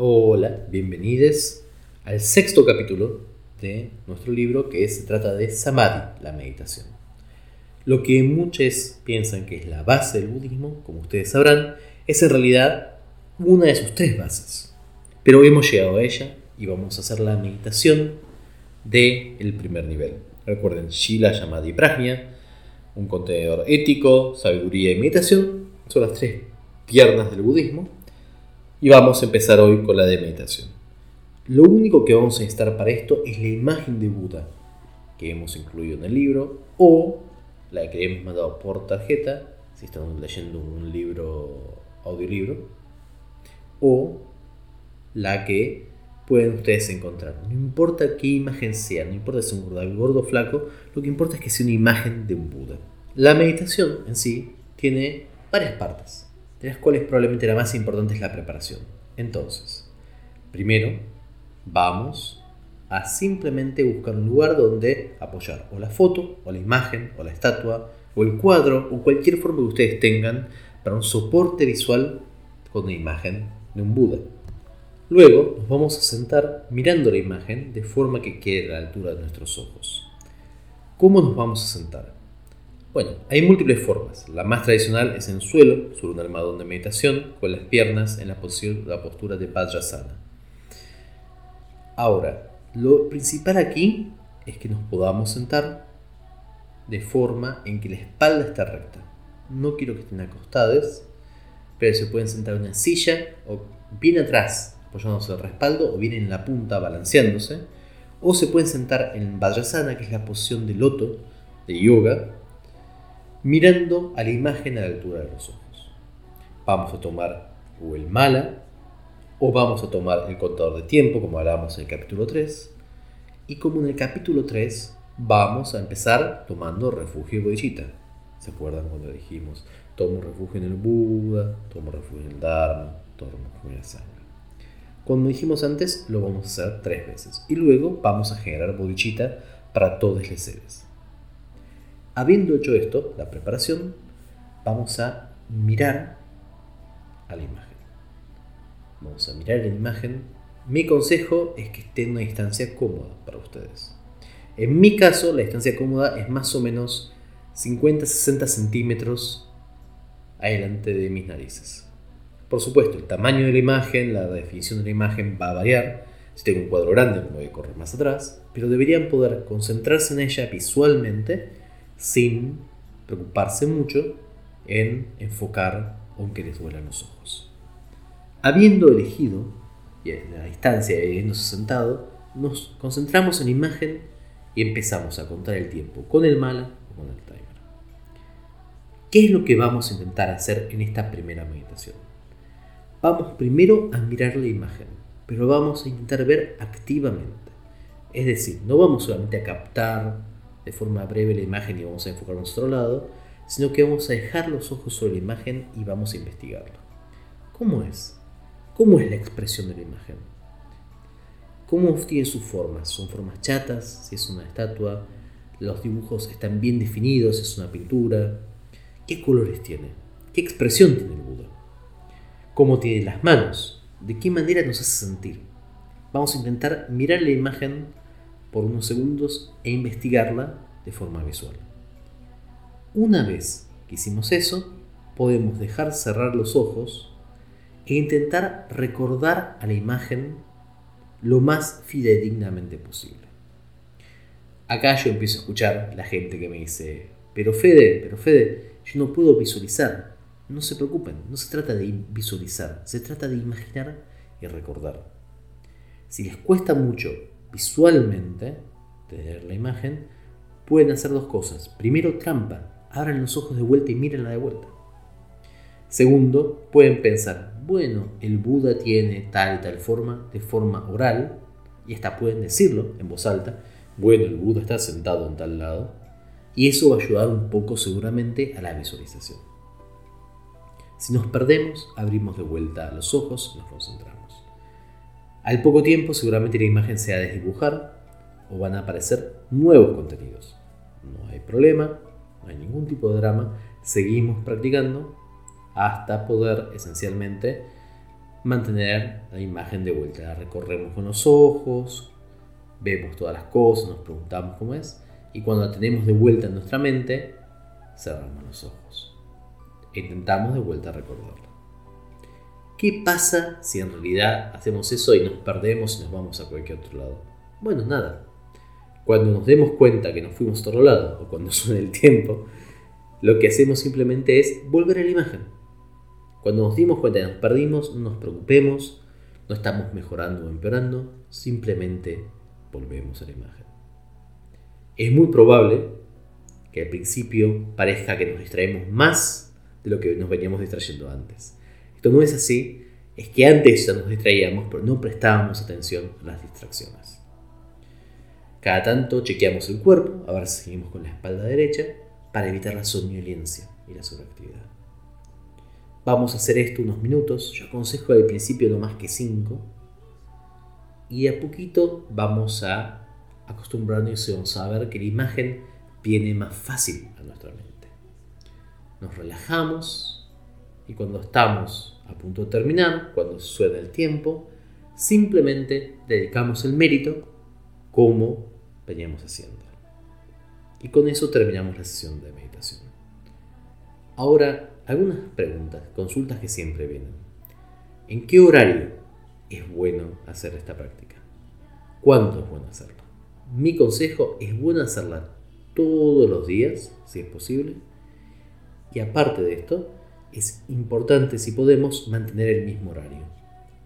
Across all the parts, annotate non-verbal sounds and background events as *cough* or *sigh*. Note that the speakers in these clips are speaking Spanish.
Hola, bienvenidos al sexto capítulo de nuestro libro que se trata de Samadhi, la meditación. Lo que muchos piensan que es la base del budismo, como ustedes sabrán, es en realidad una de sus tres bases. Pero hemos llegado a ella y vamos a hacer la meditación del primer nivel. Recuerden, Shila, Samadhi, Prajna, un contenedor ético, sabiduría y meditación, son las tres piernas del budismo. Y vamos a empezar hoy con la de meditación. Lo único que vamos a necesitar para esto es la imagen de Buda que hemos incluido en el libro o la que hemos mandado por tarjeta si están leyendo un libro, audiolibro, o la que pueden ustedes encontrar. No importa qué imagen sea, no importa si es un gordo, gordo o flaco, lo que importa es que sea una imagen de un Buda. La meditación en sí tiene varias partes de las cuales probablemente la más importante es la preparación. Entonces, primero, vamos a simplemente buscar un lugar donde apoyar o la foto, o la imagen, o la estatua, o el cuadro, o cualquier forma que ustedes tengan para un soporte visual con una imagen de un Buda. Luego nos vamos a sentar mirando la imagen de forma que quede a la altura de nuestros ojos. ¿Cómo nos vamos a sentar? Bueno, hay múltiples formas. La más tradicional es en el suelo, sobre un armadón de meditación, con las piernas en la, la postura de Vajrasana. Ahora, lo principal aquí es que nos podamos sentar de forma en que la espalda está recta. No quiero que estén acostados, pero se pueden sentar en una silla o bien atrás, apoyándose el respaldo, o bien en la punta, balanceándose. O se pueden sentar en Vajrasana, que es la posición de loto de yoga, mirando a la imagen a la altura de los ojos. Vamos a tomar o el mala, o vamos a tomar el contador de tiempo, como hablábamos en el capítulo 3, y como en el capítulo 3 vamos a empezar tomando refugio bodhicitta. ¿Se acuerdan cuando dijimos, tomo refugio en el Buda, tomo refugio en el Dharma, tomo refugio en el Sangha? Como dijimos antes, lo vamos a hacer tres veces. Y luego vamos a generar bodhicitta para todos los seres. Habiendo hecho esto, la preparación, vamos a mirar a la imagen. Vamos a mirar la imagen. Mi consejo es que esté en una distancia cómoda para ustedes. En mi caso, la distancia cómoda es más o menos 50-60 centímetros adelante de mis narices. Por supuesto, el tamaño de la imagen, la definición de la imagen va a variar. Si tengo un cuadro grande, me voy a correr más atrás, pero deberían poder concentrarse en ella visualmente sin preocuparse mucho en enfocar aunque les duelan los ojos. Habiendo elegido, y en la distancia habiéndose sentado, nos concentramos en la imagen y empezamos a contar el tiempo con el mala o con el timer. ¿Qué es lo que vamos a intentar hacer en esta primera meditación? Vamos primero a mirar la imagen, pero vamos a intentar ver activamente. Es decir, no vamos solamente a captar de forma breve la imagen y vamos a enfocarnos a otro lado, sino que vamos a dejar los ojos sobre la imagen y vamos a investigarlo. ¿Cómo es? ¿Cómo es la expresión de la imagen? ¿Cómo tiene sus formas? ¿Son formas chatas? Si es una estatua, los dibujos están bien definidos, es una pintura. ¿Qué colores tiene? ¿Qué expresión tiene el Buda? ¿Cómo tiene las manos? ¿De qué manera nos hace sentir? Vamos a intentar mirar la imagen por unos segundos e investigarla de forma visual. Una vez que hicimos eso, podemos dejar cerrar los ojos e intentar recordar a la imagen lo más fidedignamente posible. Acá yo empiezo a escuchar la gente que me dice, pero Fede, pero Fede, yo no puedo visualizar. No se preocupen, no se trata de visualizar, se trata de imaginar y recordar. Si les cuesta mucho visualmente, tener la imagen, pueden hacer dos cosas. Primero, trampa. Abran los ojos de vuelta y mírenla de vuelta. Segundo, pueden pensar, bueno, el Buda tiene tal y tal forma, de forma oral, y hasta pueden decirlo en voz alta, bueno, el Buda está sentado en tal lado, y eso va a ayudar un poco seguramente a la visualización. Si nos perdemos, abrimos de vuelta los ojos y nos concentramos. Al poco tiempo seguramente la imagen se va a desdibujar o van a aparecer nuevos contenidos. No hay problema, no hay ningún tipo de drama, seguimos practicando hasta poder esencialmente mantener la imagen de vuelta. La recorremos con los ojos, vemos todas las cosas, nos preguntamos cómo es, y cuando la tenemos de vuelta en nuestra mente, cerramos los ojos. E intentamos de vuelta recordarla. ¿Qué pasa si en realidad hacemos eso y nos perdemos y nos vamos a cualquier otro lado? Bueno, nada. Cuando nos demos cuenta que nos fuimos a otro lado o cuando *laughs* suene el tiempo, lo que hacemos simplemente es volver a la imagen. Cuando nos dimos cuenta que nos perdimos, no nos preocupemos, no estamos mejorando o empeorando, simplemente volvemos a la imagen. Es muy probable que al principio parezca que nos distraemos más de lo que nos veníamos distrayendo antes. Esto no es así, es que antes ya nos distraíamos, pero no prestábamos atención a las distracciones. Cada tanto chequeamos el cuerpo, a ver si seguimos con la espalda derecha, para evitar la somnolencia y la sobreactividad. Vamos a hacer esto unos minutos, yo aconsejo al principio no más que 5, y a poquito vamos a acostumbrarnos y vamos a ver que la imagen viene más fácil a nuestra mente. Nos relajamos y cuando estamos a punto de terminar, cuando suena el tiempo, simplemente dedicamos el mérito como veníamos haciendo. Y con eso terminamos la sesión de meditación. Ahora, algunas preguntas, consultas que siempre vienen. ¿En qué horario es bueno hacer esta práctica? ¿Cuánto es bueno hacerla? Mi consejo es bueno hacerla todos los días, si es posible. Y aparte de esto, es importante, si podemos, mantener el mismo horario.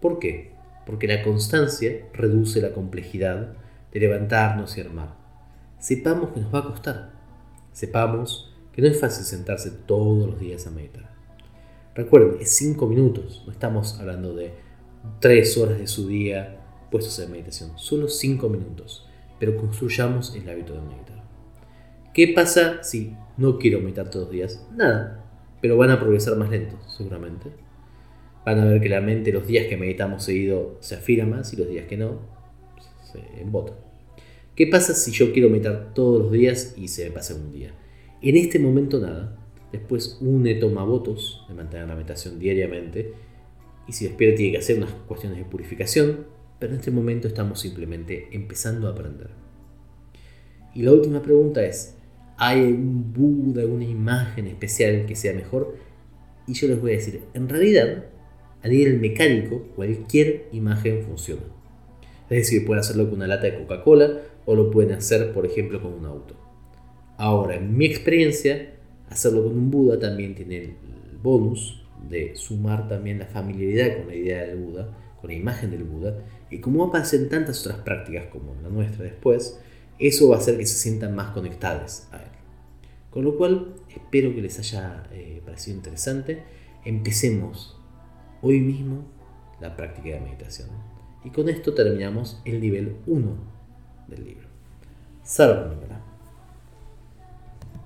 ¿Por qué? Porque la constancia reduce la complejidad de levantarnos y armar. Sepamos que nos va a costar. Sepamos que no es fácil sentarse todos los días a meditar. Recuerden, es 5 minutos, no estamos hablando de 3 horas de su día puestos en meditación, solo 5 minutos, pero construyamos el hábito de meditar. ¿Qué pasa si no quiero meditar todos los días? Nada, pero van a progresar más lento, seguramente. Van a ver que la mente los días que meditamos seguido se afina más y los días que no se embota. ¿Qué pasa si yo quiero meditar todos los días y se me pasa un día? En este momento nada. Después une toma votos de mantener la meditación diariamente y si despierta tiene que hacer unas cuestiones de purificación, pero en este momento estamos simplemente empezando a aprender. Y la última pregunta es, ¿hay algún Buda, alguna imagen especial que sea mejor? Y yo les voy a decir, en realidad, a nivel mecánico, cualquier imagen funciona. Es decir, pueden hacerlo con una lata de Coca-Cola o lo pueden hacer, por ejemplo, con un auto. Ahora, en mi experiencia, hacerlo con un Buda también tiene el bonus de sumar también la familiaridad con la idea del Buda, con la imagen del Buda, y como aparecen tantas otras prácticas como la nuestra después, eso va a hacer que se sientan más conectados a él. Con lo cual, espero que les haya eh, parecido interesante. Empecemos hoy mismo la práctica de meditación. Y con esto terminamos el nivel 1 del libro. Salve,